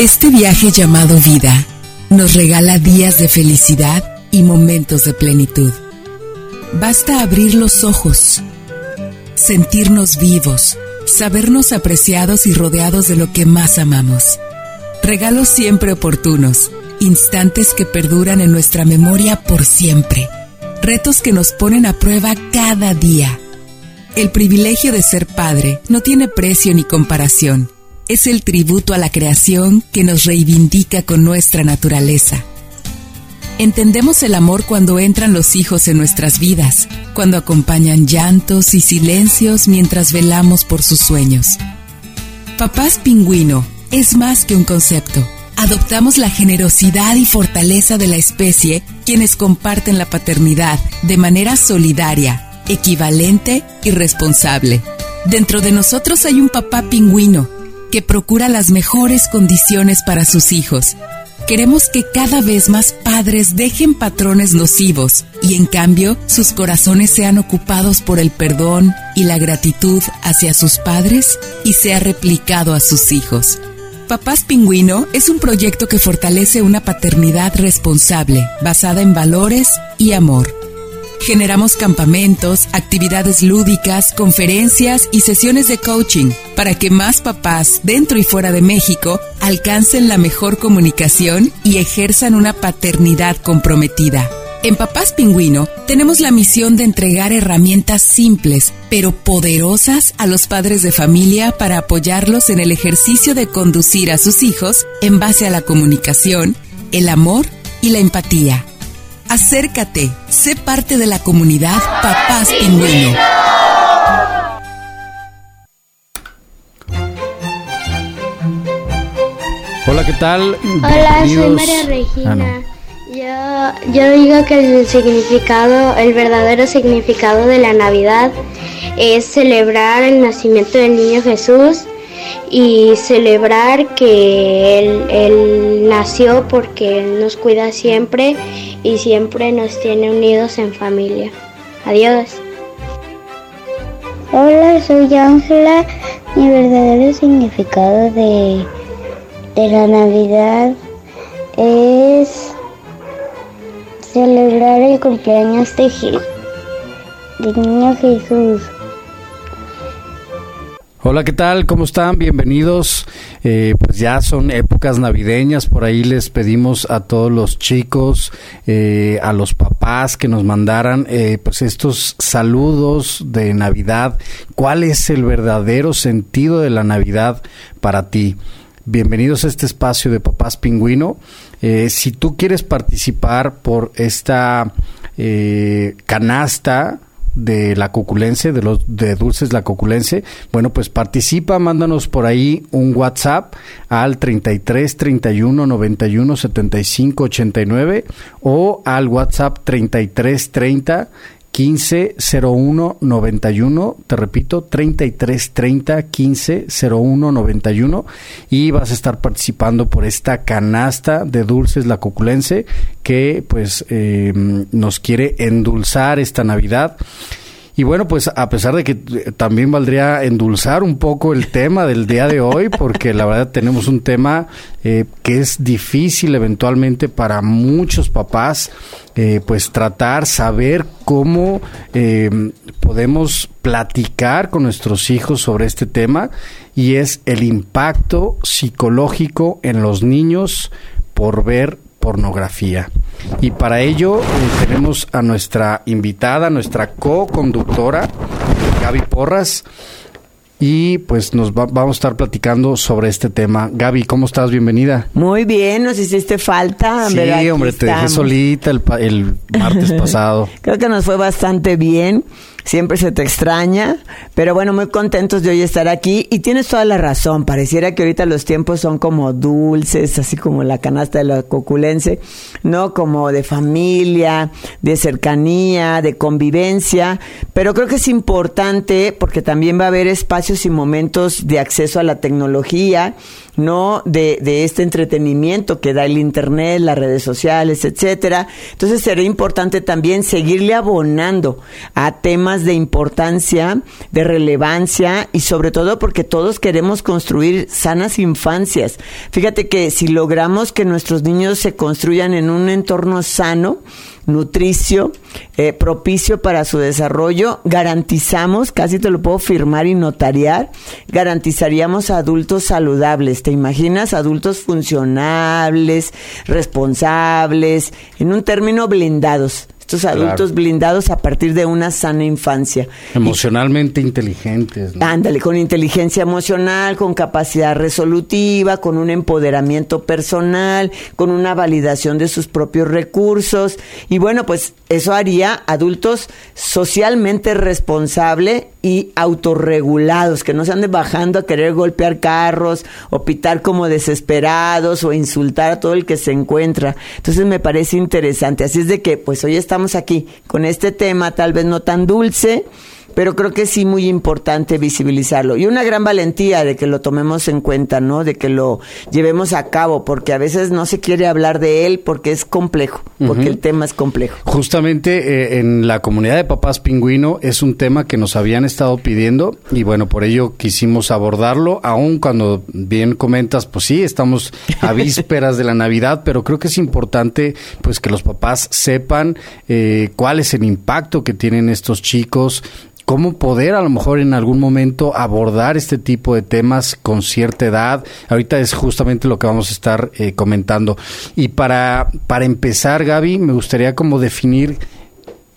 Este viaje llamado vida nos regala días de felicidad y momentos de plenitud. Basta abrir los ojos, sentirnos vivos, sabernos apreciados y rodeados de lo que más amamos. Regalos siempre oportunos, instantes que perduran en nuestra memoria por siempre, retos que nos ponen a prueba cada día. El privilegio de ser padre no tiene precio ni comparación. Es el tributo a la creación que nos reivindica con nuestra naturaleza. Entendemos el amor cuando entran los hijos en nuestras vidas, cuando acompañan llantos y silencios mientras velamos por sus sueños. Papás Pingüino es más que un concepto. Adoptamos la generosidad y fortaleza de la especie quienes comparten la paternidad de manera solidaria, equivalente y responsable. Dentro de nosotros hay un papá pingüino que procura las mejores condiciones para sus hijos Queremos que cada vez más padres dejen patrones nocivos y en cambio sus corazones sean ocupados por el perdón y la gratitud hacia sus padres y sea replicado a sus hijos. Papás Pingüino es un proyecto que fortalece una paternidad responsable, basada en valores y amor Generamos campamentos, actividades lúdicas, conferencias y sesiones de coaching para que más papás dentro y fuera de México alcancen la mejor comunicación y ejerzan una paternidad comprometida. En Papás Pingüino tenemos la misión de entregar herramientas simples pero poderosas a los padres de familia para apoyarlos en el ejercicio de conducir a sus hijos en base a la comunicación, el amor y la empatía. Acércate, sé parte de la comunidad Papás Pingüino. Hola, ¿qué tal? Hola, soy María Regina. Ah, yo, yo digo que el significado, el verdadero significado de la Navidad es celebrar el nacimiento del niño Jesús y celebrar que él, nació porque Él nos cuida siempre y siempre nos tiene unidos en familia. Adiós. Hola, soy Ángela. Mi verdadero significado de, de la Navidad es celebrar el cumpleaños de, de Niño Jesús. Hola, ¿qué tal? ¿Cómo están? Bienvenidos. Eh, pues ya son épocas navideñas, por ahí les pedimos a todos los chicos, eh, a los papás que nos mandaran eh, pues estos saludos de Navidad. ¿Cuál es el verdadero sentido de la Navidad para ti? Bienvenidos a este espacio de Papás Pingüino. si tú quieres participar por esta canasta, de la coculense, de los de dulces la coculense, bueno, pues participa, mándanos por ahí un WhatsApp al 33 31 91 75 89 o al WhatsApp 33 30 15 01 91, te repito, 33 30 15 01 91 y vas a estar participando por esta canasta de dulces la coculense que pues eh, nos quiere endulzar esta Navidad. Y bueno, pues a pesar de que también valdría endulzar un poco el tema del día de hoy, porque la verdad tenemos un tema eh, que es difícil eventualmente para muchos papás, eh, pues tratar, saber cómo eh, podemos platicar con nuestros hijos sobre este tema, y es el impacto psicológico en los niños por ver pornografía. Y para ello eh, tenemos a nuestra invitada, nuestra co-conductora, Gaby Porras. Y pues nos vamos a estar platicando sobre este tema. Gaby, ¿cómo estás? Bienvenida. Muy bien, nos hiciste falta. Sí, hombre, te dejé solita el, el martes pasado. Creo que nos fue bastante bien siempre se te extraña, pero bueno, muy contentos de hoy estar aquí y tienes toda la razón, pareciera que ahorita los tiempos son como dulces, así como la canasta de la coculense, ¿no? Como de familia, de cercanía, de convivencia, pero creo que es importante porque también va a haber espacios y momentos de acceso a la tecnología, ¿no? De, este entretenimiento que da el internet, las redes sociales, etcétera. Entonces sería importante también seguirle abonando a temas de importancia, de relevancia y sobre todo porque todos queremos construir sanas infancias. Fíjate que si logramos que nuestros niños se construyan en un entorno sano, nutricio, eh, propicio para su desarrollo, garantizamos, casi te lo puedo firmar y notariar, garantizaríamos adultos saludables. ¿Te imaginas? Adultos funcionables, responsables, en un término blindados estos adultos blindados a partir de una sana infancia. Emocionalmente inteligentes. Ándale, con inteligencia emocional, con capacidad resolutiva, con un empoderamiento personal, con una validación de sus propios recursos. Y bueno, pues eso haría adultos socialmente responsables y autorregulados, que no se anden bajando a querer golpear carros o pitar como desesperados o insultar a todo el que se encuentra. Entonces me parece interesante. Así es de que, pues hoy estamos aquí con este tema, tal vez no tan dulce, pero creo que sí muy importante visibilizarlo y una gran valentía de que lo tomemos en cuenta, ¿no? De que lo llevemos a cabo, porque a veces no se quiere hablar de él porque es complejo, porque el tema es complejo. Justamente eh, en la comunidad de papás pingüino es un tema que nos habían estado pidiendo y bueno, por ello quisimos abordarlo, aun cuando bien comentas, pues sí, estamos a vísperas de la Navidad, pero creo que es importante pues que los papás sepan eh, cuál es el impacto que tienen estos chicos cómo poder a lo mejor en algún momento abordar este tipo de temas con cierta edad. Ahorita es justamente lo que vamos a estar eh, comentando. Y para, para empezar, Gaby, me gustaría como definir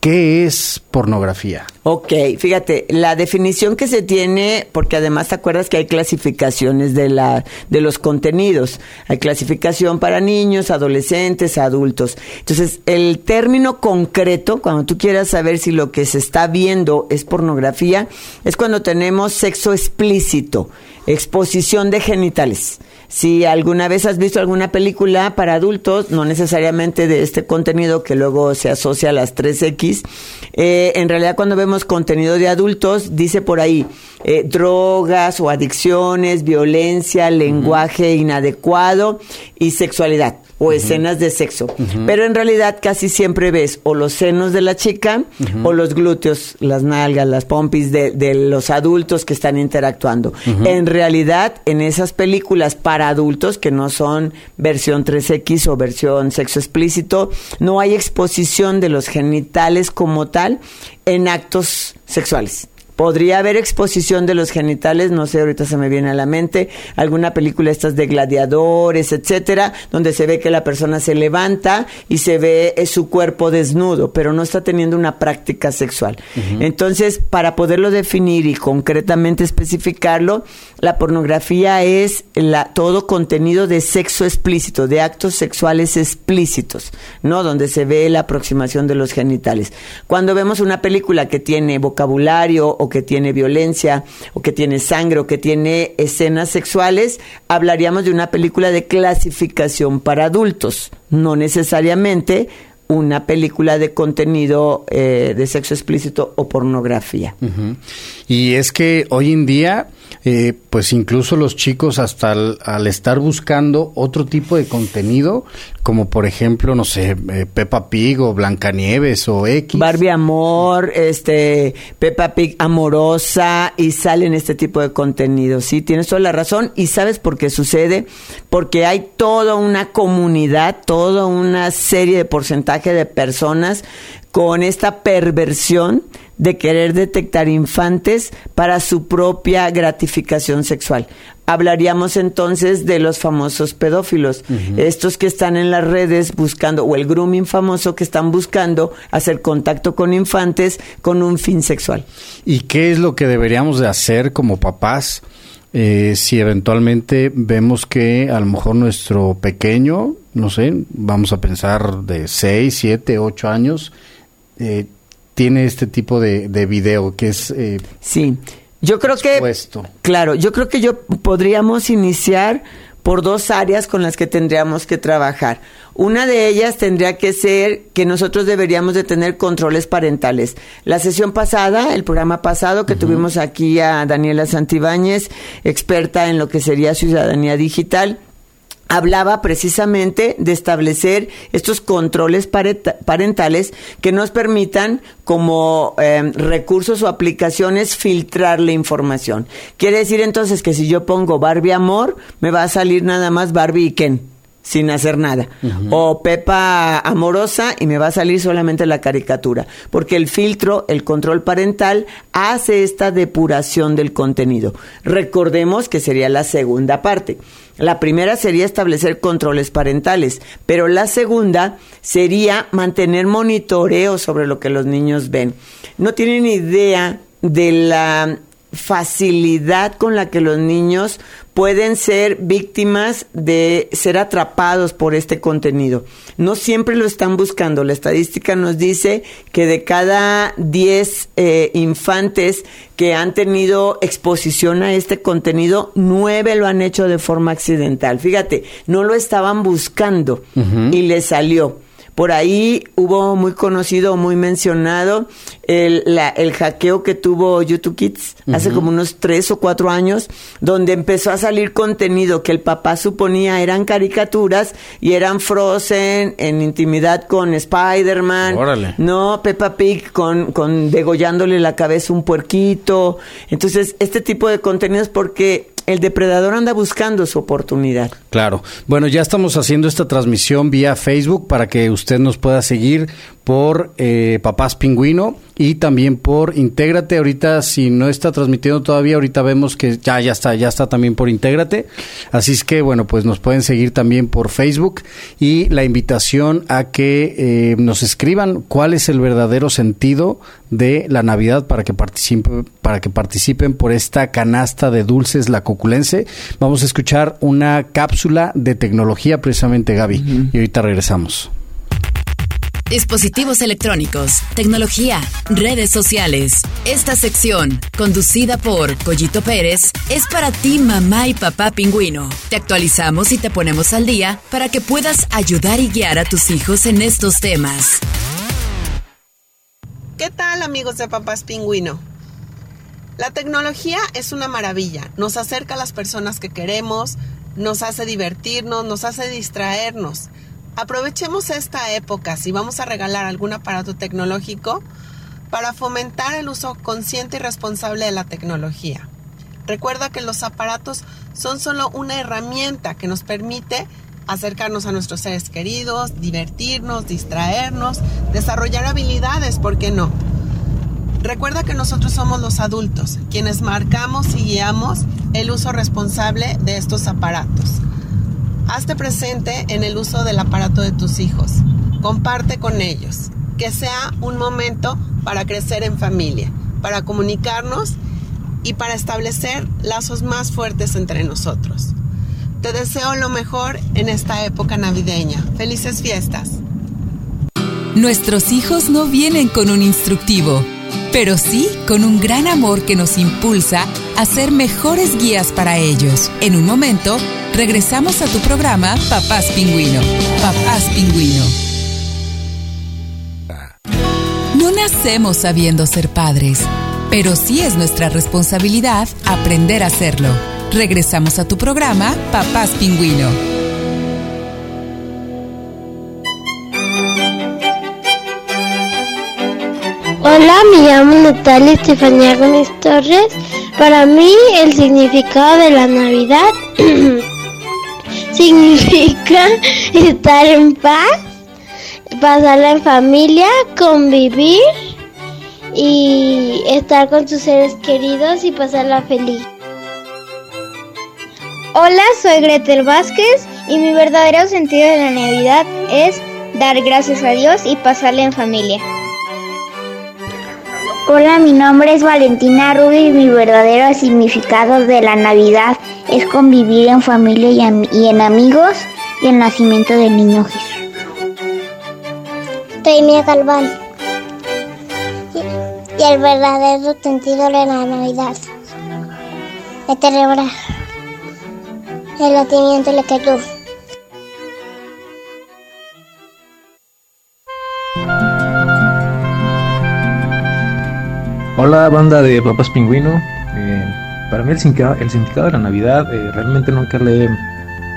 ¿Qué es pornografía? Ok, fíjate, la definición que se tiene, porque además te acuerdas que hay clasificaciones de, la, de los contenidos. Hay clasificación para niños, adolescentes, adultos. Entonces, el término concreto, cuando tú quieras saber si lo que se está viendo es pornografía, es cuando tenemos sexo explícito, exposición de genitales. Si alguna vez has visto alguna película para adultos, no necesariamente de este contenido que luego se asocia a las 3X, eh, en realidad cuando vemos contenido de adultos, dice por ahí eh, drogas o adicciones, violencia, lenguaje inadecuado y sexualidad o escenas de sexo. Pero en realidad casi siempre ves o los senos de la chica o los glúteos, las nalgas, las pompis de, los adultos que están interactuando. En realidad, en esas películas para adultos, que no son versión 3X o versión sexo explícito, no hay exposición de los genitales como tal en actos sexuales. Podría haber exposición de los genitales, no sé, ahorita se me viene a la mente, alguna película estas de gladiadores, etcétera, donde se ve que la persona se levanta y se ve eh, su cuerpo desnudo, pero no está teniendo una práctica sexual. Entonces, para poderlo definir y concretamente especificarlo, la pornografía es la, todo contenido de sexo explícito, de actos sexuales explícitos, ¿no? Donde se ve la aproximación de los genitales. Cuando vemos una película que tiene vocabulario o que tiene violencia o que tiene sangre o que tiene escenas sexuales, hablaríamos de una película de clasificación para adultos, no necesariamente una película de contenido eh, de sexo explícito o pornografía. Y es que hoy en día eh, pues incluso los chicos hasta al, estar buscando otro tipo de contenido, como por ejemplo, no sé, eh, Peppa Pig o Blancanieves o X. Barbie Amor, este, Peppa Pig amorosa y salen este tipo de contenido. Sí, tienes toda la razón y sabes por qué sucede, porque hay toda una comunidad, toda una serie de porcentaje de personas con esta perversión de querer detectar infantes para su propia gratificación sexual. Hablaríamos entonces de los famosos pedófilos, estos que están en las redes buscando, o el grooming famoso que están buscando hacer contacto con infantes con un fin sexual. ¿Y qué es lo que deberíamos de hacer como papás? Eh, si eventualmente vemos que a lo mejor nuestro pequeño, no sé, vamos a pensar de 6, 7, 8 años, eh, tiene este tipo de, de video que es... Eh, sí, yo creo que... Claro, yo creo que yo podríamos iniciar por dos áreas con las que tendríamos que trabajar. Una de ellas tendría que ser que nosotros deberíamos de tener controles parentales. La sesión pasada, el programa pasado que tuvimos aquí a Daniela Santibáñez, experta en lo que sería ciudadanía digital, hablaba precisamente de establecer estos controles parentales que nos permitan como em, recursos o aplicaciones filtrar la información. Quiere decir entonces que si yo pongo Barbie Amor, me va a salir nada más Barbie y Ken sin hacer nada. O Pepa amorosa y me va a salir solamente la caricatura. Porque el filtro, el control parental, hace esta depuración del contenido. Recordemos que sería la segunda parte. La primera sería establecer controles parentales, pero la segunda sería mantener monitoreo sobre lo que los niños ven. No tienen idea de la facilidad con la que los niños pueden ser víctimas de ser atrapados por este contenido. No siempre lo están buscando. La estadística nos dice que de cada 10 eh, infantes que han tenido exposición a este contenido, 9 lo han hecho de forma accidental. Fíjate, no lo estaban buscando y les salió. Por ahí hubo muy conocido, muy mencionado el, el hackeo que tuvo YouTube Kids hace como unos tres o cuatro años, donde empezó a salir contenido que el papá suponía eran caricaturas y eran Frozen en intimidad con Spider-Man, no Peppa Pig con, con degollándole la cabeza un puerquito. Entonces, este tipo de contenidos porque el depredador anda buscando su oportunidad. Claro. Bueno, ya estamos haciendo esta transmisión vía Facebook para que usted nos pueda seguir por eh, Papás Pingüino y también por Intégrate. Ahorita, si no está transmitiendo todavía, ahorita vemos que ya, ya está, ya está también por Intégrate. Así es que, bueno, pues nos pueden seguir también por Facebook y la invitación a que eh, nos escriban cuál es el verdadero sentido de la Navidad para que participen, para que participen por esta canasta de dulces la coculense. Vamos a escuchar una cápsula de tecnología precisamente, Gaby, y ahorita regresamos. Dispositivos electrónicos, tecnología, redes sociales. Esta sección, conducida por Collito Pérez, es para ti, mamá y papá pingüino. Te actualizamos y te ponemos al día para que puedas ayudar y guiar a tus hijos en estos temas. ¿Qué tal amigos de Papás Pingüino? La tecnología es una maravilla, nos acerca a las personas que queremos, nos hace divertirnos, nos hace distraernos. Aprovechemos esta época si vamos a regalar algún aparato tecnológico para fomentar el uso consciente y responsable de la tecnología. Recuerda que los aparatos son solo una herramienta que nos permite acercarnos a nuestros seres queridos, divertirnos, distraernos, desarrollar habilidades, ¿por qué no? Recuerda que nosotros somos los adultos quienes marcamos y guiamos el uso responsable de estos aparatos. Hazte presente en el uso del aparato de tus hijos. Comparte con ellos. Que sea un momento para crecer en familia, para comunicarnos y para establecer lazos más fuertes entre nosotros. Te deseo lo mejor en esta época navideña. Felices fiestas. Nuestros hijos no vienen con un instructivo, pero sí con un gran amor que nos impulsa a ser mejores guías para ellos. En un momento, regresamos a tu programa Papás Pingüino. Papás Pingüino. No nacemos sabiendo ser padres, pero sí es nuestra responsabilidad aprender a hacerlo. Regresamos a tu programa Papás Pingüino. Hola, me llamo Natalia Estefanía Gómez Torres. Para mí el significado de la Navidad significa estar en paz, pasarla en familia, convivir y estar con tus seres queridos y pasarla feliz. Hola, soy Gretel Vázquez y mi verdadero sentido de la Navidad es dar gracias a Dios y pasarla en familia. Hola, mi nombre es Valentina Rubio y mi verdadero significado de la Navidad es convivir en familia y, en amigos y el nacimiento del niño Jesús. Mía Galván y, el verdadero sentido de la Navidad es celebrar el nacimiento de Jesús. Hola banda de Papas Pingüino. Eh, para mí el significado, el significado, de la Navidad eh, realmente nunca le he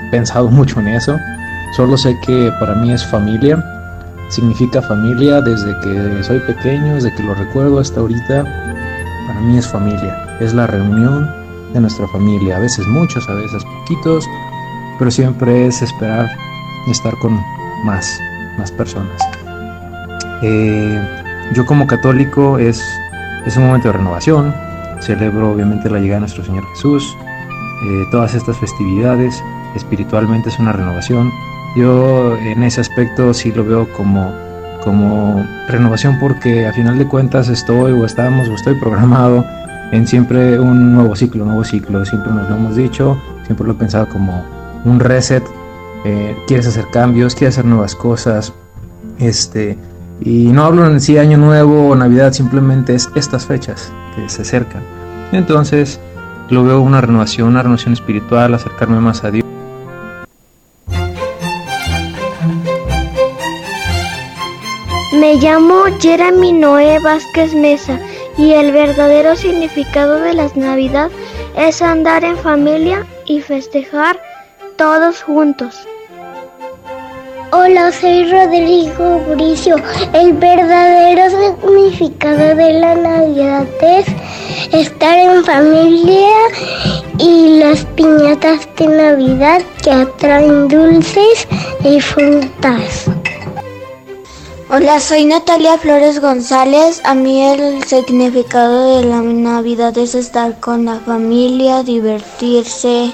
pensado mucho en eso. Solo sé que para mí es familia. Significa familia desde que soy pequeño, desde que lo recuerdo hasta ahorita. Para mí es familia. Es la reunión de nuestra familia. A veces muchos, a veces poquitos. Pero siempre es esperar estar con más, más personas. Eh, yo como católico es, es un momento de renovación. Celebro obviamente la llegada de nuestro Señor Jesús. Eh, todas estas festividades espiritualmente es una renovación. Yo en ese aspecto sí lo veo como, como renovación porque a final de cuentas estoy o estamos o estoy programado en siempre un nuevo ciclo, nuevo ciclo. Siempre nos lo hemos dicho, siempre lo he pensado como un reset. Eh, quieres hacer cambios, quieres hacer nuevas cosas. Este, y no hablo en sí año nuevo o navidad, simplemente es estas fechas que se acercan. Entonces lo veo una renovación, una renovación espiritual, acercarme más a Dios. Me llamo Jeremy Noé Vázquez Mesa y el verdadero significado de las Navidad es andar en familia y festejar todos juntos. Hola, soy Rodrigo Bricio. El verdadero significado de la Navidad es estar en familia y las piñatas de Navidad que atraen dulces y frutas. Hola, soy Natalia Flores González. A mí el significado de la Navidad es estar con la familia, divertirse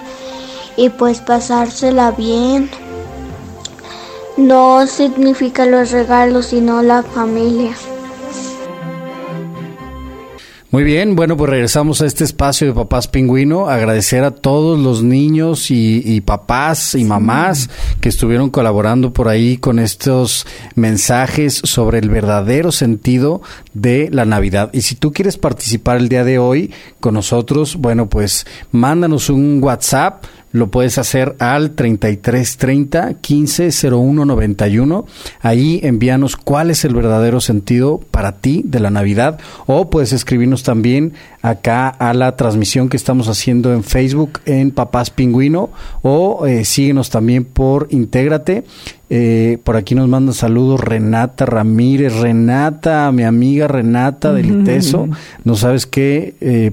y pues pasársela bien. No significa los regalos, sino la familia. Muy bien, bueno, pues regresamos a este espacio de Papás Pingüino. Agradecer a todos los niños y, papás y mamás que estuvieron colaborando por ahí con estos mensajes sobre el verdadero sentido de la Navidad. Y si tú quieres participar el día de hoy con nosotros, bueno, pues mándanos un WhatsApp lo puedes hacer al 3330 150191. Ahí envíanos cuál es el verdadero sentido para ti de la Navidad o puedes escribirnos también acá a la transmisión que estamos haciendo en Facebook en Papás Pingüino o eh, síguenos también por Intégrate. Eh, por aquí nos manda saludos Renata Ramírez. Renata, mi amiga Renata del ITESO. No sabes qué, eh,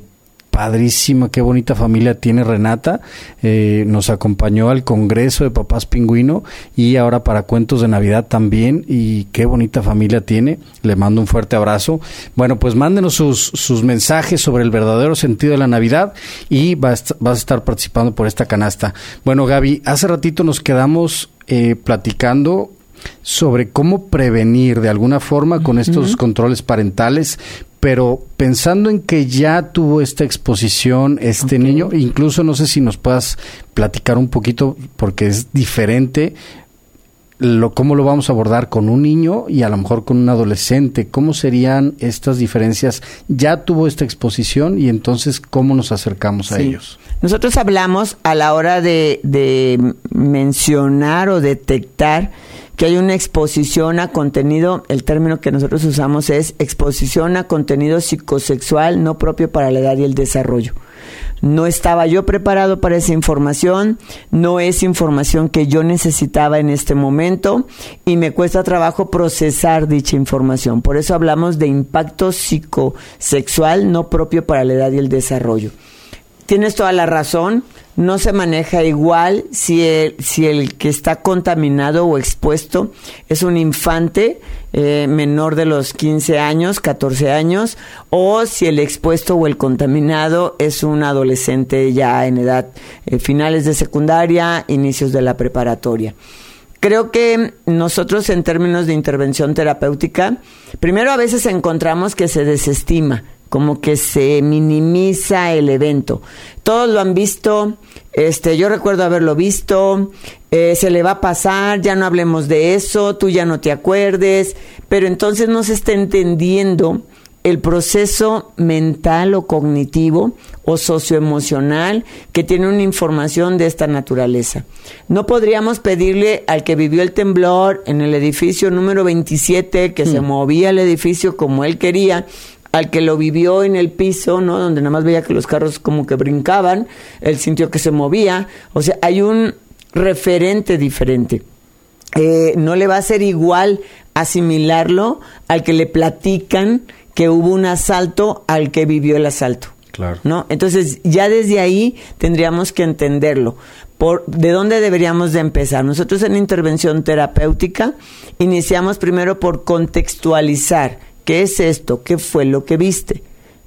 padrísima, qué bonita familia tiene Renata. Eh, nos acompañó al Congreso de Papás Pingüino y ahora para Cuentos de Navidad también. Y qué bonita familia tiene. Le mando un fuerte abrazo. Bueno, pues mándenos sus, sus mensajes sobre el verdadero sentido de la Navidad y vas, vas a estar participando por esta canasta. Bueno, Gaby, hace ratito nos quedamos eh, platicando sobre cómo prevenir de alguna forma con estos controles parentales, pero pensando en que ya tuvo esta exposición este niño, incluso no sé si nos puedas platicar un poquito porque es diferente lo cómo lo vamos a abordar con un niño y a lo mejor con un adolescente, cómo serían estas diferencias. Ya tuvo esta exposición y entonces cómo nos acercamos a ellos. Nosotros hablamos a la hora de, de mencionar o detectar que hay una exposición a contenido, el término que nosotros usamos es exposición a contenido psicosexual no propio para la edad y el desarrollo. No estaba yo preparado para esa información, no es información que yo necesitaba en este momento y me cuesta trabajo procesar dicha información. Por eso hablamos de impacto psicosexual no propio para la edad y el desarrollo. Tienes toda la razón no se maneja igual si el, si el que está contaminado o expuesto es un infante eh, menor de los 15 años, 14 años, o si el expuesto o el contaminado es un adolescente ya en edad eh, finales de secundaria, inicios de la preparatoria. Creo que nosotros en términos de intervención terapéutica, primero a veces encontramos que se desestima, como que se minimiza el evento. Todos lo han visto, este, yo recuerdo haberlo visto, eh, se le va a pasar, ya no hablemos de eso, tú ya no te acuerdes, pero entonces no se está entendiendo el proceso mental o cognitivo o socioemocional que tiene una información de esta naturaleza. No podríamos pedirle al que vivió el temblor en el edificio número 27 que se mm. movía el edificio como él quería, al que lo vivió en el piso, ¿no? Donde nada más veía que los carros como que brincaban, él sintió que se movía. O sea, hay un referente diferente. Eh, no le va a ser igual asimilarlo al que le platican que hubo un asalto al que vivió el asalto. Claro. ¿No? Entonces, ya desde ahí tendríamos que entenderlo. Por, ¿De dónde deberíamos de empezar? Nosotros en intervención terapéutica iniciamos primero por contextualizar. ¿Qué es esto? ¿Qué fue lo que viste?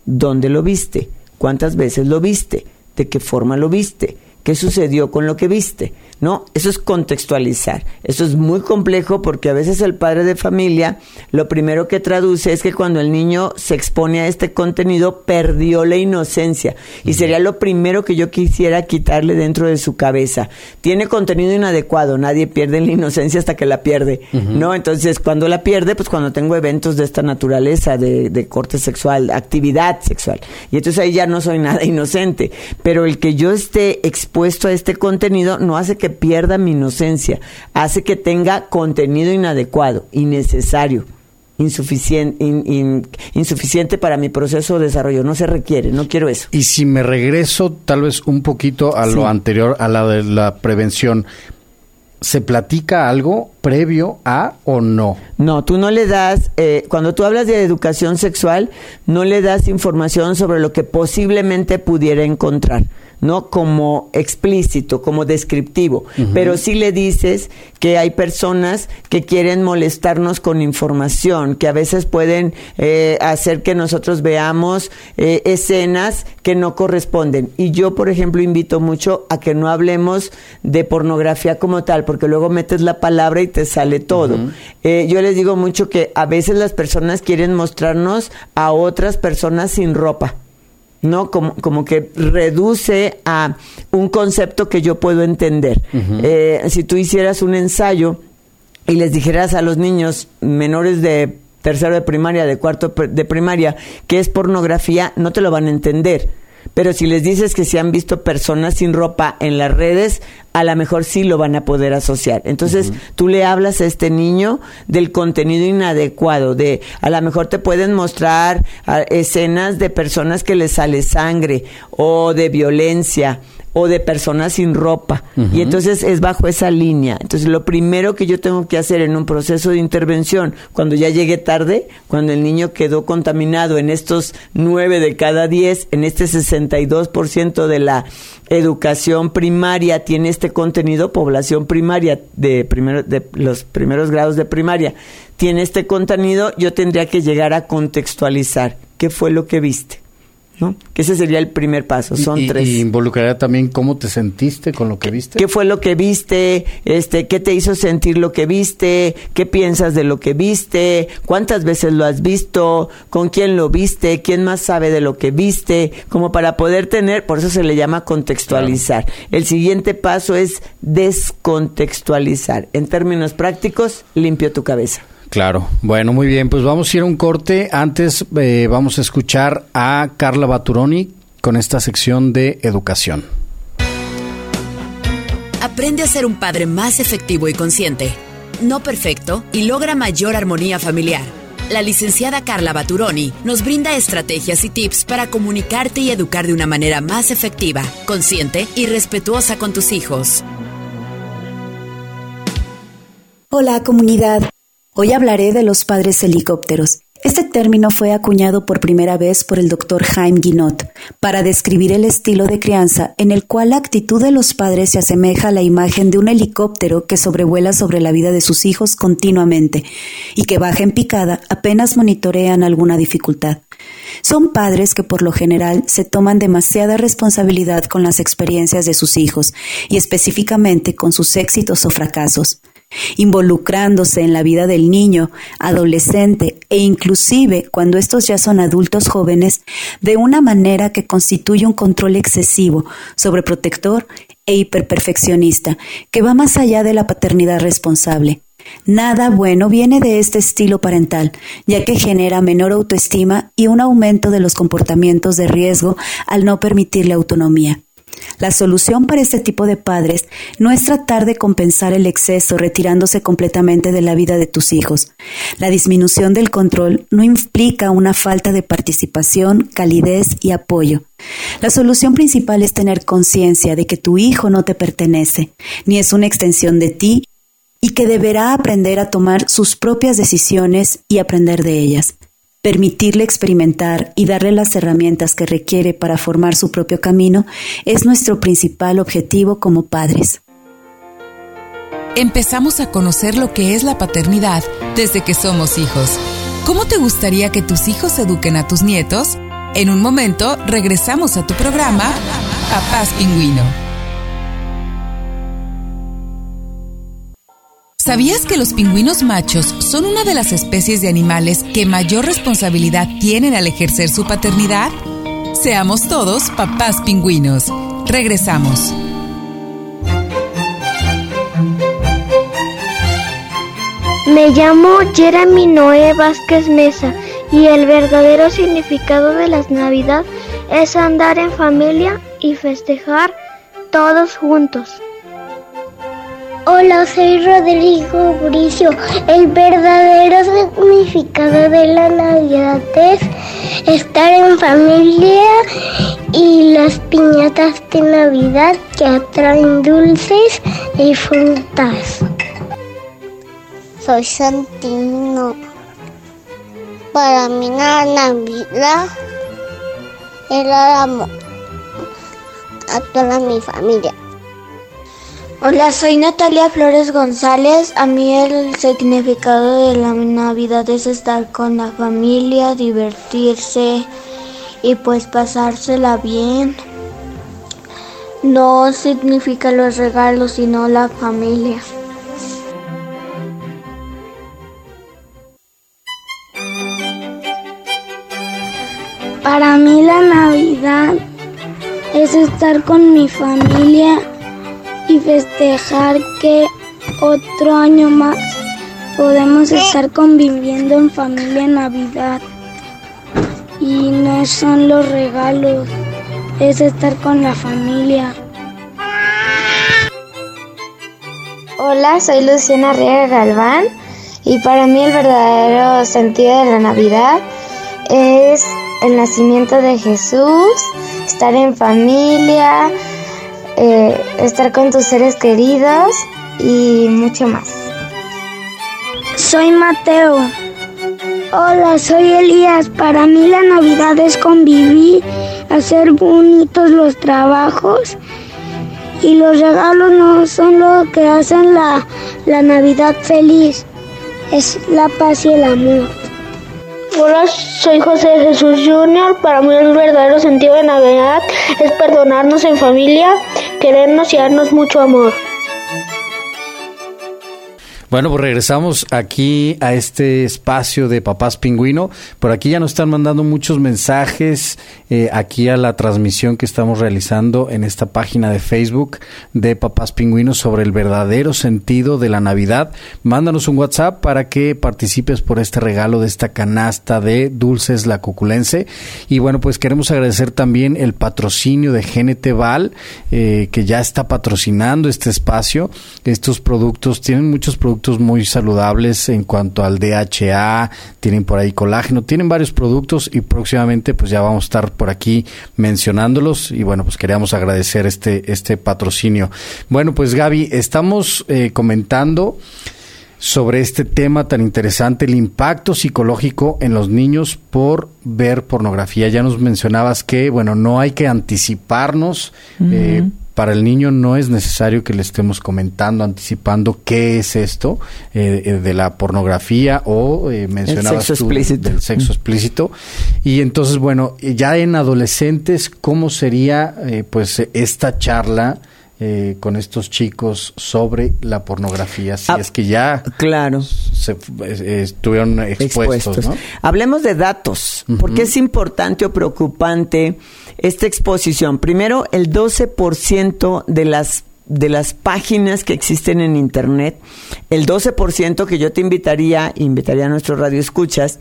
¿Dónde lo viste? ¿Cuántas veces lo viste? ¿De qué forma lo viste? ¿Qué sucedió con lo que viste? ¿no? Eso es contextualizar. Eso es muy complejo porque a veces el padre de familia lo primero que traduce es que cuando el niño se expone a este contenido perdió la inocencia y sería lo primero que yo quisiera quitarle dentro de su cabeza. Tiene contenido inadecuado, nadie pierde la inocencia hasta que la pierde, ¿no? Entonces, cuando la pierde, pues cuando tengo eventos de esta naturaleza, de, de corte sexual, actividad sexual. Y entonces ahí ya no soy nada inocente. Pero el que yo esté expuesto a este contenido no hace que pierda mi inocencia, hace que tenga contenido inadecuado, innecesario, insuficiente, insuficiente para mi proceso de desarrollo. No se requiere, no quiero eso. Y si me regreso tal vez un poquito a lo anterior, a la de la prevención, ¿se platica algo previo a o no? No, tú no le das, eh, cuando tú hablas de educación sexual, no le das información sobre lo que posiblemente pudiera encontrar. ¿No? Como explícito, como descriptivo, pero sí le dices que hay personas que quieren molestarnos con información, que a veces pueden eh, hacer que nosotros veamos eh, escenas que no corresponden. Y yo, por ejemplo, invito mucho a que no hablemos de pornografía como tal, porque luego metes la palabra y te sale todo. Eh, yo les digo mucho que a veces las personas quieren mostrarnos a otras personas sin ropa. ¿No? Como, como que reduce a un concepto que yo puedo entender. Eh, si tú hicieras un ensayo y les dijeras a los niños menores de tercero de primaria, de cuarto de primaria, que es pornografía, no te lo van a entender pero si les dices que se han visto personas sin ropa en las redes, a lo mejor sí lo van a poder asociar. Entonces, tú le hablas a este niño del contenido inadecuado, de a lo mejor te pueden mostrar ah, escenas de personas que les sale sangre o de violencia o de personas sin ropa. Y entonces es bajo esa línea. Entonces lo primero que yo tengo que hacer en un proceso de intervención, cuando ya llegue tarde, cuando el niño quedó contaminado en estos nueve de cada diez, en este 62% de la educación primaria tiene este contenido, población primaria de, primero, de los primeros grados de primaria tiene este contenido, yo tendría que llegar a contextualizar qué fue lo que viste ¿no? Que ese sería el primer paso, son tres. Y involucraría también cómo te sentiste con lo que viste. ¿Qué fue lo que viste? Este, ¿qué te hizo sentir lo que viste? ¿Qué piensas de lo que viste? ¿Cuántas veces lo has visto? ¿Con quién lo viste? ¿Quién más sabe de lo que viste? Como para poder tener, por eso se le llama contextualizar. El siguiente paso es descontextualizar. En términos prácticos, limpio tu cabeza. Claro. Bueno, muy bien. Pues vamos a ir a un corte. Antes eh, vamos a escuchar a Carla Baturoni con esta sección de educación. Aprende a ser un padre más efectivo y consciente. No perfecto y logra mayor armonía familiar. La licenciada Carla Baturoni nos brinda estrategias y tips para comunicarte y educar de una manera más efectiva, consciente y respetuosa con tus hijos. Hola comunidad. Hoy hablaré de los padres helicópteros. Este término fue acuñado por primera vez por el doctor Jaime Guinot para describir el estilo de crianza en el cual la actitud de los padres se asemeja a la imagen de un helicóptero que sobrevuela sobre la vida de sus hijos continuamente y que baja en picada apenas monitorean alguna dificultad. Son padres que por lo general se toman demasiada responsabilidad con las experiencias de sus hijos y específicamente con sus éxitos o fracasos involucrándose en la vida del niño, adolescente e inclusive cuando estos ya son adultos jóvenes, de una manera que constituye un control excesivo, sobreprotector e hiperperfeccionista, que va más allá de la paternidad responsable. Nada bueno viene de este estilo parental, ya que genera menor autoestima y un aumento de los comportamientos de riesgo al no permitirle autonomía. La solución para este tipo de padres no es tratar de compensar el exceso retirándose completamente de la vida de tus hijos. La disminución del control no implica una falta de participación, calidez y apoyo. La solución principal es tener conciencia de que tu hijo no te pertenece, ni es una extensión de ti y que deberá aprender a tomar sus propias decisiones y aprender de ellas. Permitirle experimentar y darle las herramientas que requiere para formar su propio camino es nuestro principal objetivo como padres. Empezamos a conocer lo que es la paternidad desde que somos hijos. ¿Cómo te gustaría que tus hijos eduquen a tus nietos? En un momento regresamos a tu programa, Papás Pingüino. ¿Sabías que los pingüinos machos son una de las especies de animales que mayor responsabilidad tienen al ejercer su paternidad? Seamos todos papás pingüinos. Regresamos. Me llamo Jeremy Noé Vázquez Mesa y el verdadero significado de las Navidad es andar en familia y festejar todos juntos. Hola, soy Rodrigo Bricio. El verdadero significado de la Navidad es estar en familia y las piñatas de Navidad que atraen dulces y frutas. Soy Santino. Para mí la Navidad es el amor a toda mi familia. Hola, soy Natalia Flores González. A mí el significado de la Navidad es estar con la familia, divertirse y pues pasársela bien. No significa los regalos, sino la familia. Para mí la Navidad es estar con mi familia y festejar que otro año más podemos estar conviviendo en familia en Navidad. Y no son los regalos, es estar con la familia. Hola, soy Luciana Riega Galván y para mí el verdadero sentido de la Navidad es el nacimiento de Jesús, estar en familia, eh, estar con tus seres queridos y mucho más. Soy Mateo. Hola, soy Elías. Para mí la Navidad es convivir, hacer bonitos los trabajos y los regalos no son lo que hacen la, la Navidad feliz, es la paz y el amor. Hola, soy José Jesús Junior. Para mí el verdadero sentido de Navidad es perdonarnos en familia, querernos y darnos mucho amor. Bueno, pues regresamos aquí a este espacio de Papás Pingüino. Por aquí ya nos están mandando muchos mensajes eh, aquí a la transmisión que estamos realizando en esta página de Facebook de Papás Pingüinos sobre el verdadero sentido de la Navidad. Mándanos un WhatsApp para que participes por este regalo de esta canasta de dulces la cuculense. Y bueno, pues queremos agradecer también el patrocinio de GNT Val, eh, que ya está patrocinando este espacio. Estos productos tienen muchos productos muy saludables en cuanto al DHA, tienen por ahí colágeno, tienen varios productos y próximamente pues ya vamos a estar por aquí mencionándolos y bueno pues queríamos agradecer este, este patrocinio. Bueno pues Gaby, estamos eh, comentando sobre este tema tan interesante, el impacto psicológico en los niños por ver pornografía. Ya nos mencionabas que, bueno, no hay que anticiparnos para el niño no es necesario que le estemos comentando, anticipando qué es esto eh, eh, de la pornografía o eh, mencionabas sexo explícito. del sexo explícito. Y entonces, bueno, ya en adolescentes, ¿cómo sería eh, pues esta charla? Con estos chicos sobre la pornografía, si ah, es que ya claro. se, estuvieron expuestos. Hablemos de datos, porque es importante o preocupante esta exposición. Primero, el 12% de las de las páginas que existen en internet, el 12% que yo te invitaría, invitaría a nuestros radioescuchas,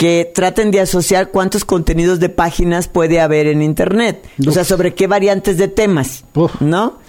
que traten de asociar cuántos contenidos de páginas puede haber en Internet. O sea, sobre qué variantes de temas, ¿no?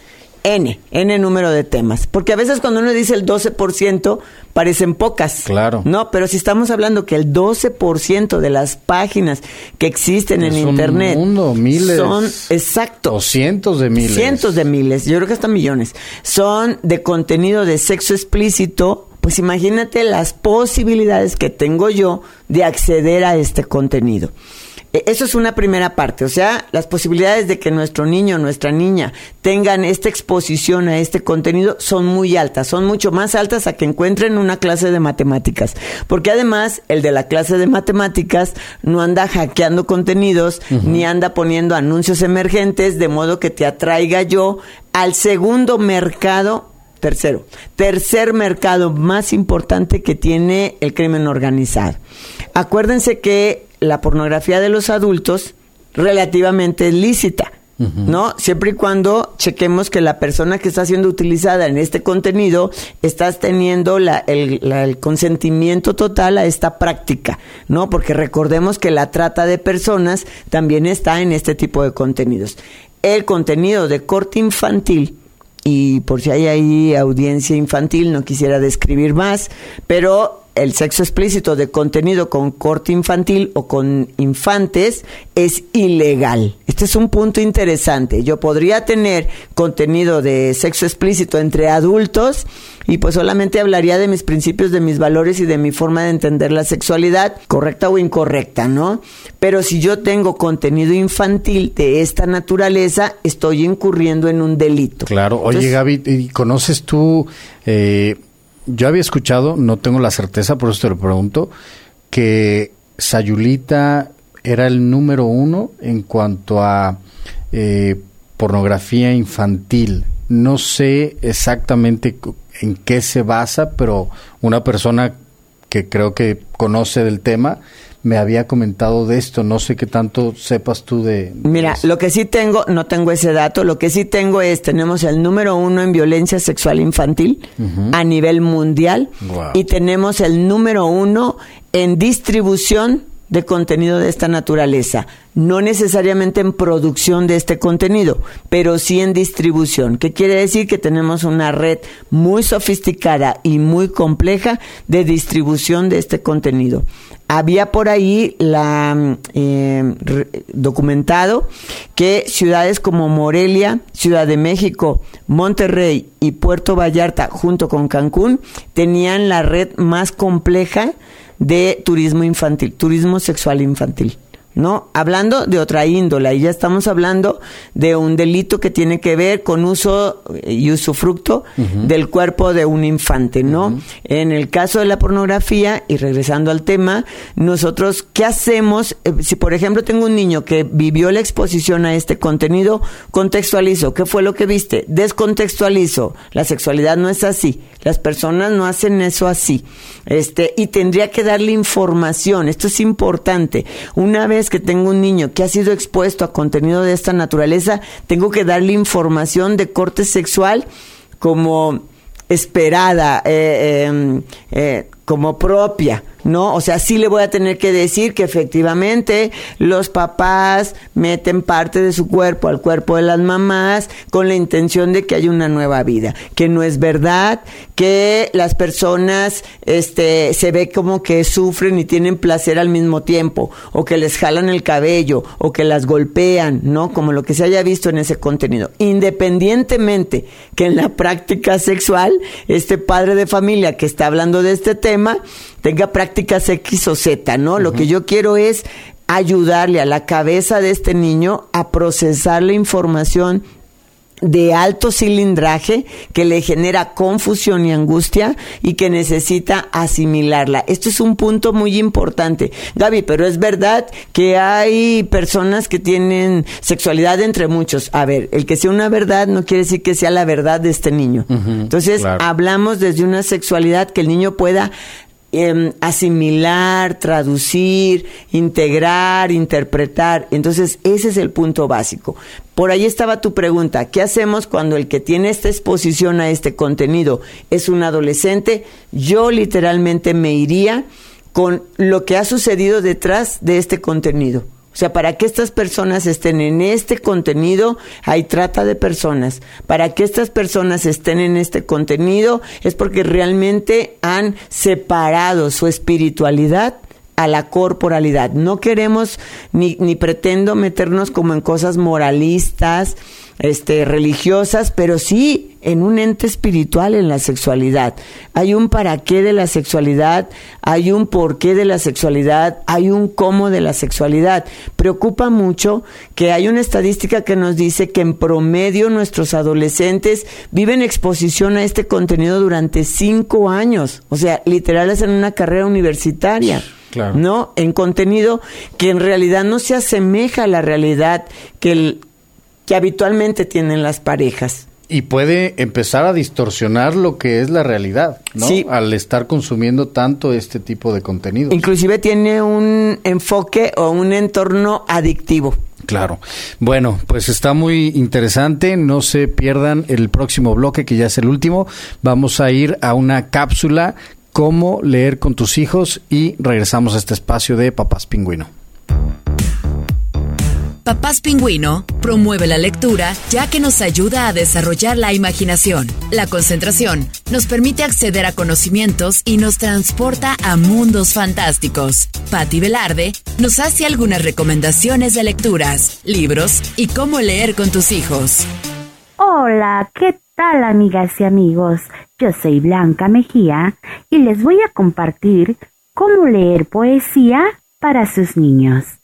N, N número de temas. Porque a veces cuando uno dice el 12%, parecen pocas. Claro. No, pero si estamos hablando que el 12% de las páginas que existen en Internet. mundo, miles. Son, exacto. O cientos de miles. Cientos de miles, yo creo que hasta millones. Son de contenido de sexo explícito. Pues imagínate las posibilidades que tengo yo de acceder a este contenido. E, eso es una primera parte, o sea, las posibilidades de que nuestro niño o nuestra niña tengan esta exposición a este contenido son muy altas, son mucho más altas a que encuentren una clase de matemáticas, porque además el de la clase de matemáticas no anda hackeando contenidos ni anda poniendo anuncios emergentes de modo que te atraiga yo al segundo mercado Tercero, tercer mercado más importante que tiene el crimen organizado. Acuérdense que la pornografía de los adultos relativamente es lícita. ¿No? Siempre y cuando chequemos que la persona que está siendo utilizada en este contenido está teniendo la, el, el, consentimiento total a esta práctica, ¿no? Porque recordemos que la trata de personas también está en este tipo de contenidos. El contenido de corte infantil, y por si hay ahí audiencia infantil, no quisiera describir más, pero el sexo explícito de contenido con corte infantil o con infantes es ilegal. Este es un punto interesante. Yo podría tener contenido de sexo explícito entre adultos y pues solamente hablaría de mis principios, de mis valores y de mi forma de entender la sexualidad, correcta o incorrecta, ¿no? Pero si yo tengo contenido infantil de esta naturaleza, estoy incurriendo en un delito. Claro. Oye, Gaby, ¿conoces tú... Eh, yo había escuchado, no tengo la certeza, por eso te lo pregunto, que Sayulita era el número uno en cuanto a eh, pornografía infantil. No sé exactamente en qué se basa, pero una persona que creo que conoce del tema me había comentado de esto. No sé qué tanto sepas tú de. Mira, lo que sí tengo, no tengo ese dato. Lo que sí tengo es, tenemos el número uno en violencia sexual infantil a nivel mundial y tenemos el número uno en distribución de contenido de esta naturaleza, no necesariamente en producción de este contenido, pero sí en distribución. ¿Qué quiere decir? Que tenemos una red muy sofisticada y muy compleja de distribución de este contenido. Había por ahí la eh, documentado que ciudades como Morelia, Ciudad de México, Monterrey y Puerto Vallarta, junto con Cancún, tenían la red más compleja de turismo infantil, turismo sexual infantil. ¿No? Hablando de otra índole, y ya estamos hablando de un delito que tiene que ver con uso y usufructo del cuerpo de un infante, ¿no? En el caso de la pornografía, y regresando al tema, nosotros, ¿qué hacemos? Eh, si, por ejemplo, tengo un niño que vivió la exposición a este contenido, contextualizo, ¿qué fue lo que viste? Descontextualizo, la sexualidad no es así, las personas no hacen eso así, este, y tendría que darle información, esto es importante, una vez que tengo un niño que ha sido expuesto a contenido de esta naturaleza, tengo que darle información de corte sexual como esperada, eh, em, eh, como propia. ¿No? O sea, sí le voy a tener que decir que efectivamente los papás meten parte de su cuerpo al cuerpo de las mamás con la intención de que haya una nueva vida, que no es verdad, que las personas este se ve como que sufren y tienen placer al mismo tiempo o que les jalan el cabello o que las golpean, ¿no? Como lo que se haya visto en ese contenido. Independientemente que en la práctica sexual este padre de familia que está hablando de este tema tenga prácticas X o Z, ¿no? Lo que yo quiero es ayudarle a la cabeza de este niño a procesar la información de alto cilindraje que le genera confusión y angustia y que necesita asimilarla. Esto es un punto muy importante. Gaby, pero es verdad que hay personas que tienen sexualidad entre muchos. A ver, el que sea una verdad no quiere decir que sea la verdad de este niño. Entonces, hablamos desde una sexualidad que el niño pueda Em, asimilar, traducir, integrar, interpretar. Entonces, ese es el punto básico. Por ahí estaba tu pregunta, ¿qué hacemos cuando el que tiene esta exposición a este contenido es un adolescente? Yo literalmente me iría con lo que ha sucedido detrás de este contenido. O sea, para que estas personas estén en este contenido, hay trata de personas. Para que estas personas estén en este contenido es porque realmente han separado su espiritualidad a la corporalidad. No queremos ni, ni pretendo meternos como en cosas moralistas, este, religiosas, pero sí en un ente espiritual en la sexualidad. Hay un para qué de la sexualidad, hay un por qué de la sexualidad, hay un cómo de la sexualidad. Preocupa mucho que hay una estadística que nos dice que en promedio nuestros adolescentes viven exposición a este contenido durante cinco años. O sea, literal en una carrera universitaria. ¿No? En contenido que en realidad no se asemeja a la realidad que el, que habitualmente tienen las parejas. Y puede empezar a distorsionar lo que es la realidad, ¿no? Al estar consumiendo tanto este tipo de contenido. Inclusive tiene un enfoque o un entorno adictivo. Claro. Bueno, pues está muy interesante. No se pierdan el próximo bloque, que ya es el último. Vamos a ir a una cápsula, cómo leer con tus hijos, y regresamos a este espacio de Papás Pingüino. Papás Pingüino promueve la lectura ya que nos ayuda a desarrollar la imaginación, la concentración, nos permite acceder a conocimientos y nos transporta a mundos fantásticos. Patti Velarde nos hace algunas recomendaciones de lecturas, libros y cómo leer con tus hijos. Hola, ¿qué tal amigas y amigos? Yo soy Blanca Mejía y les voy a compartir cómo leer poesía para sus niños.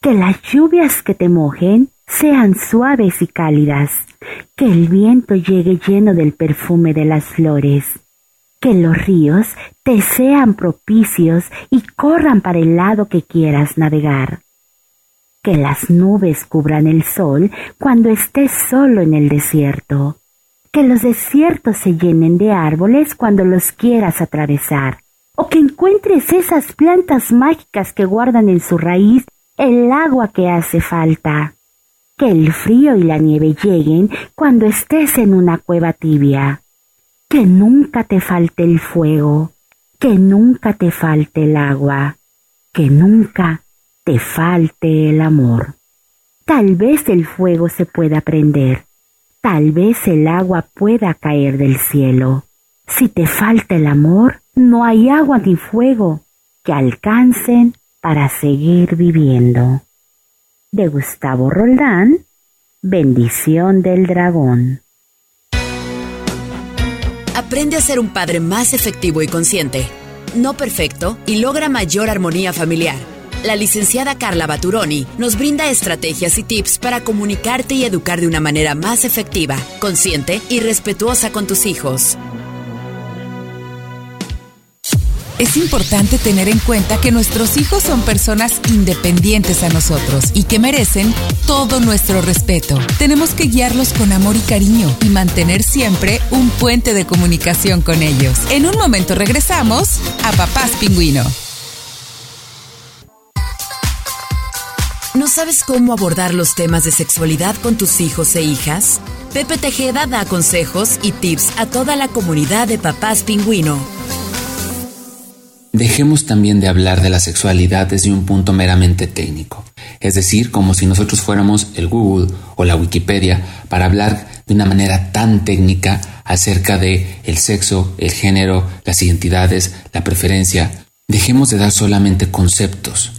Que las lluvias que te mojen sean suaves y cálidas, que el viento llegue lleno del perfume de las flores, que los ríos te sean propicios y corran para el lado que quieras navegar, que las nubes cubran el sol cuando estés solo en el desierto, que los desiertos se llenen de árboles cuando los quieras atravesar, o que encuentres esas plantas mágicas que guardan en su raíz el agua que hace falta. Que el frío y la nieve lleguen cuando estés en una cueva tibia. Que nunca te falte el fuego. Que nunca te falte el agua. Que nunca te falte el amor. Tal vez el fuego se pueda prender. Tal vez el agua pueda caer del cielo. Si te falta el amor, no hay agua ni fuego que alcancen para seguir viviendo. De Gustavo Roldán, Bendición del Dragón. Aprende a ser un padre más efectivo y consciente, no perfecto y logra mayor armonía familiar. La licenciada Carla Baturoni nos brinda estrategias y tips para comunicarte y educar de una manera más efectiva, consciente y respetuosa con tus hijos. Es importante tener en cuenta que nuestros hijos son personas independientes a nosotros y que merecen todo nuestro respeto. Tenemos que guiarlos con amor y cariño y mantener siempre un puente de comunicación con ellos. En un momento regresamos a Papás Pingüino. ¿No sabes cómo abordar los temas de sexualidad con tus hijos e hijas? Pepe Tejeda da consejos y tips a toda la comunidad de Papás Pingüino Dejemos también de hablar de la sexualidad desde un punto meramente técnico, es decir, como si nosotros fuéramos el Google o la Wikipedia para hablar de una manera tan técnica acerca de el sexo, el género, las identidades, la preferencia. Dejemos de dar solamente conceptos.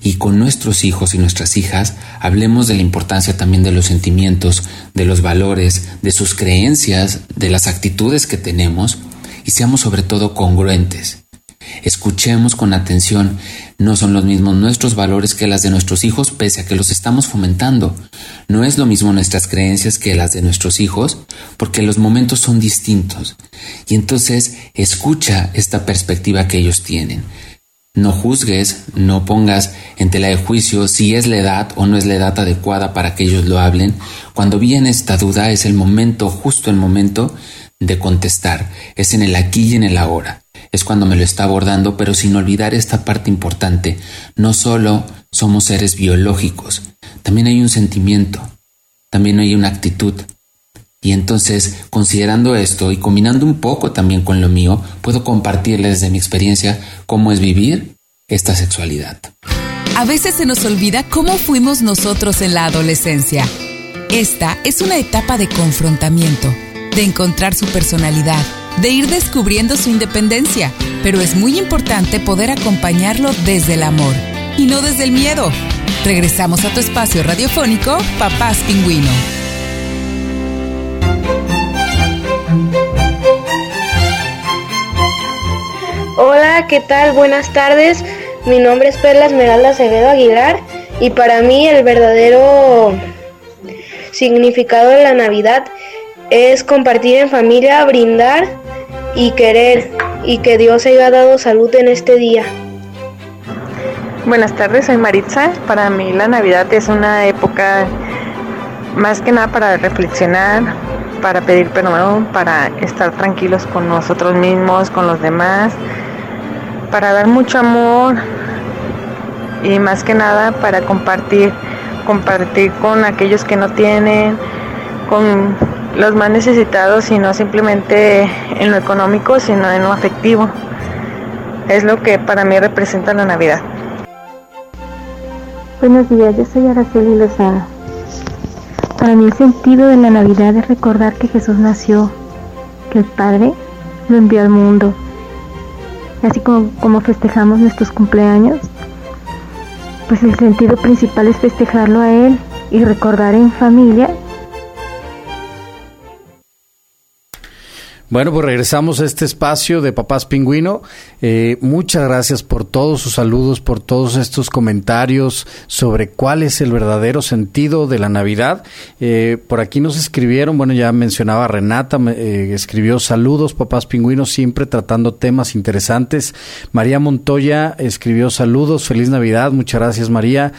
Y con nuestros hijos y nuestras hijas hablemos de la importancia también de los sentimientos, de los valores, de sus creencias, de las actitudes que tenemos y seamos sobre todo congruentes Escuchemos con atención. No son los mismos nuestros valores que las de nuestros hijos, pese a que los estamos fomentando. No es lo mismo nuestras creencias que las de nuestros hijos, porque los momentos son distintos. Y entonces escucha esta perspectiva que ellos tienen. No juzgues, no pongas en tela de juicio si es la edad o no es la edad adecuada para que ellos lo hablen. Cuando viene esta duda es el momento, justo el momento de contestar. Es en el aquí y en el ahora es cuando me lo está abordando, pero sin olvidar esta parte importante. No solo somos seres biológicos, también hay un sentimiento, también hay una actitud. Y entonces, considerando esto y combinando un poco también con lo mío, puedo compartirles desde mi experiencia cómo es vivir esta sexualidad. A veces se nos olvida cómo fuimos nosotros en la adolescencia. Esta es una etapa de confrontamiento, de encontrar su personalidad, de ir descubriendo su independencia, pero es muy importante poder acompañarlo desde el amor y no desde el miedo. Regresamos a tu espacio radiofónico, Papás Pingüino. Hola, ¿qué tal? Buenas tardes. Mi nombre es Perla Esmeralda Acevedo Aguilar y para mí el verdadero significado de la Navidad es compartir en familia, brindar y querer y que Dios haya dado salud en este día. Buenas tardes, soy Maritza. Para mí la Navidad es una época más que nada para reflexionar, para pedir perdón, para estar tranquilos con nosotros mismos, con los demás para dar mucho amor y más que nada para compartir, compartir con aquellos que no tienen, con los más necesitados y no simplemente en lo económico, sino en lo afectivo. Es lo que para mí representa la Navidad. Buenos días, yo soy Araceli Lozano. Para mí el sentido de la Navidad es recordar que Jesús nació, que el Padre lo envió al mundo así como, como festejamos nuestros cumpleaños, pues el sentido principal es festejarlo a Él y recordar en familia Bueno, pues regresamos a este espacio de Papás Pingüino. Eh, muchas gracias por todos sus saludos, por todos estos comentarios sobre cuál es el verdadero sentido de la Navidad. Eh, por aquí nos escribieron, bueno, ya mencionaba Renata, eh, escribió saludos, Papás Pingüinos, siempre tratando temas interesantes. María Montoya escribió saludos, feliz Navidad, muchas gracias María.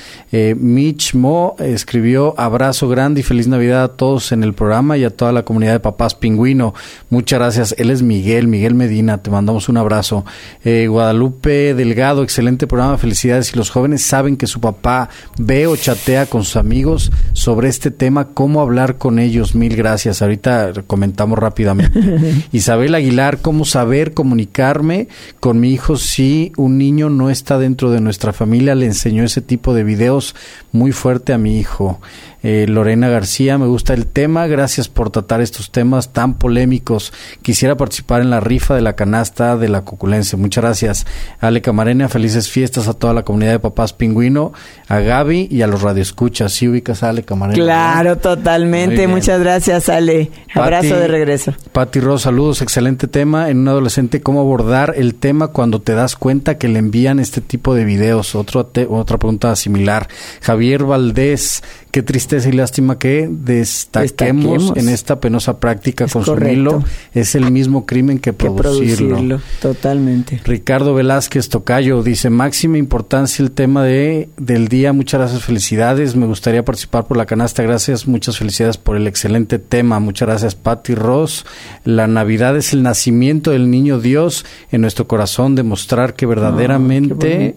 Mitch Mo escribió abrazo grande y feliz Navidad a todos en el programa y a toda la comunidad de Papás Pingüino. Muchas gracias gracias. Él es Miguel, Miguel Medina, te mandamos un abrazo. Eh, Guadalupe Delgado, excelente programa, felicidades. Y los jóvenes saben que su papá ve o chatea con sus amigos sobre este tema, cómo hablar con ellos, mil gracias. Ahorita comentamos rápidamente. Isabel Aguilar, cómo saber comunicarme con mi hijo si un niño no está dentro de nuestra familia. Le enseñó ese tipo de videos muy fuerte a mi hijo. Eh, Lorena García, me gusta el tema, gracias por tratar estos temas tan polémicos. Quisiera participar en la rifa de la canasta de la Cuculense. Muchas gracias. Ale Camarena, felices fiestas a toda la comunidad de papás pingüino, a Gaby y a los radioescuchas. ¿Sí ubicas a Ale Camarena? Claro, totalmente. Muchas gracias, Ale. Abrazo de regreso. Pati Ross, saludos. Excelente tema. En un adolescente, ¿cómo abordar el tema cuando te das cuenta que le envían este tipo de videos? Otro otra pregunta similar. Javier Valdés, qué tristeza y lástima que destaquemos, en esta penosa práctica consumirlo. Es el mismo crimen que, producirlo. Totalmente. Ricardo Velázquez Tocayo dice, máxima importancia el tema de del día. Muchas gracias, felicidades. Me gustaría participar por la canasta. Gracias, muchas felicidades por el excelente tema. Muchas gracias, Patty Ross. La Navidad es el nacimiento del niño Dios en nuestro corazón, demostrar que verdaderamente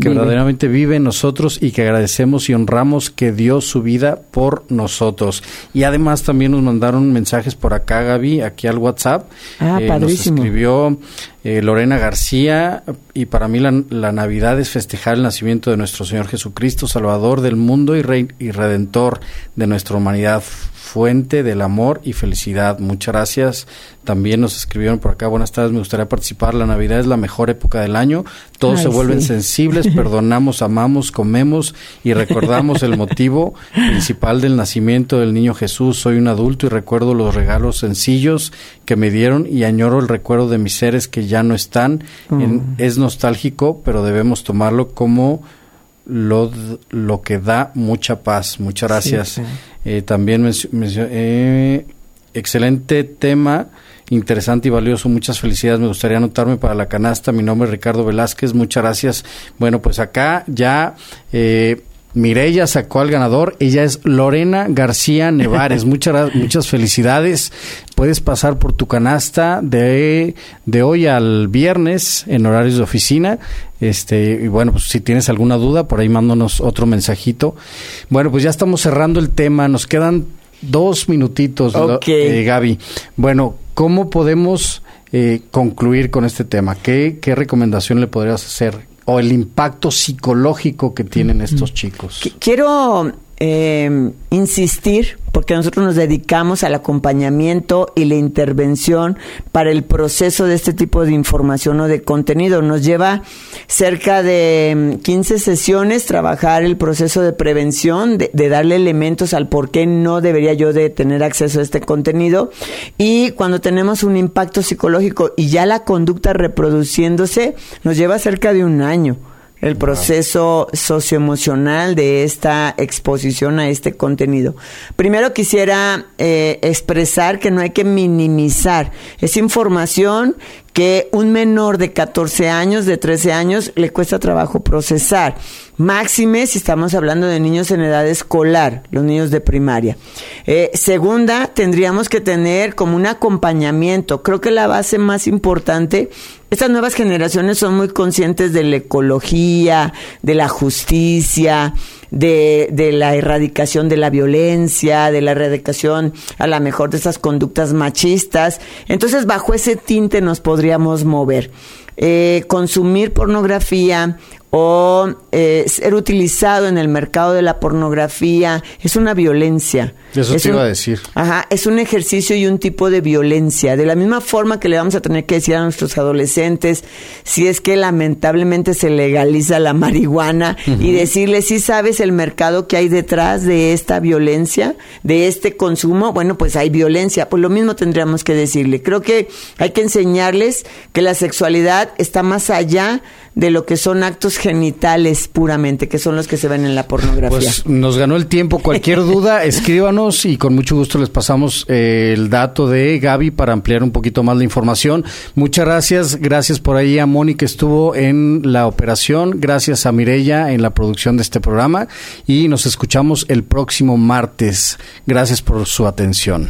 que verdaderamente vive en nosotros y que agradecemos y honramos que dio su vida por nosotros. Y además también nos mandaron mensajes por acá, Gaby, aquí al WhatsApp. Ah, eh, Nos escribió eh, Lorena García y para mí la, la, Navidad es festejar el nacimiento de nuestro Señor Jesucristo, Salvador del mundo y, Rey, y Redentor de nuestra humanidad fuente del amor y felicidad. Muchas gracias. También nos escribieron por acá, buenas tardes, me gustaría participar. La Navidad es la mejor época del año. Todos se vuelven sensibles, perdonamos, amamos, comemos y recordamos el motivo principal del nacimiento del niño Jesús. Soy un adulto y recuerdo los regalos sencillos que me dieron y añoro el recuerdo de mis seres que ya no están. Mm. es nostálgico, pero debemos tomarlo como lo, lo que da mucha paz. Muchas gracias. Eh, también eh, excelente tema, interesante y valioso. Muchas felicidades. Me gustaría anotarme para la canasta. Mi nombre es Ricardo Velázquez. Muchas gracias. Bueno, pues acá ya eh, Mireya sacó al ganador. Ella es Lorena García Nevares. muchas, muchas felicidades. Puedes pasar por tu canasta de, de hoy al viernes en horarios de oficina. Este, y bueno, pues si tienes alguna duda, por ahí mándanos otro mensajito. Bueno, pues ya estamos cerrando el tema. Nos quedan dos minutitos, eh, Gaby. Bueno, ¿cómo podemos eh, concluir con este tema? ¿Qué, ¿Qué recomendación le podrías hacer? O el impacto psicológico que tienen estos chicos. Quiero eh, insistir, porque nosotros nos dedicamos al acompañamiento y la intervención para el proceso de este tipo de información o de contenido. Nos lleva cerca de 15 mm, sesiones trabajar el proceso de prevención, de, de, darle elementos al por qué no debería yo de tener acceso a este contenido. Y cuando tenemos un impacto psicológico y ya la conducta reproduciéndose, nos lleva cerca de un año el proceso socioemocional de esta exposición a este contenido. Primero quisiera eh, expresar que no hay que minimizar. Es información que un menor de 14 años, de 13 años, le cuesta trabajo procesar. Máxime si estamos hablando de niños en edad escolar, los niños de primaria. Eh, segunda, tendríamos que tener como un acompañamiento. Creo que la base más importante, estas nuevas generaciones son muy conscientes de la ecología, de la justicia, de, de la erradicación de la violencia, de la erradicación a lo mejor de esas conductas machistas. Entonces, bajo ese tinte nos podríamos mover. Eh, consumir pornografía o eh, ser utilizado en el mercado de la pornografía es una violencia. Eso es te iba a decir. Ajá, es un ejercicio y un tipo de violencia. De la misma forma que le vamos a tener que decir a nuestros adolescentes, si es que lamentablemente se legaliza la marihuana, y decirles, si sabes el mercado que hay detrás de esta violencia, de este consumo, bueno, pues hay violencia. Pues lo mismo tendríamos que decirle. Creo que hay que enseñarles que la sexualidad está más allá de lo que son actos genitales puramente, que son los que se ven en la pornografía. Pues nos ganó el tiempo. Cualquier duda, escríbanos y con mucho gusto les pasamos eh, el dato de Gaby para ampliar un poquito más la información. Muchas gracias. Gracias por ahí a Mónica que estuvo en la operación. Gracias a Mirella en la producción de este programa y nos escuchamos el próximo martes. Gracias por su atención.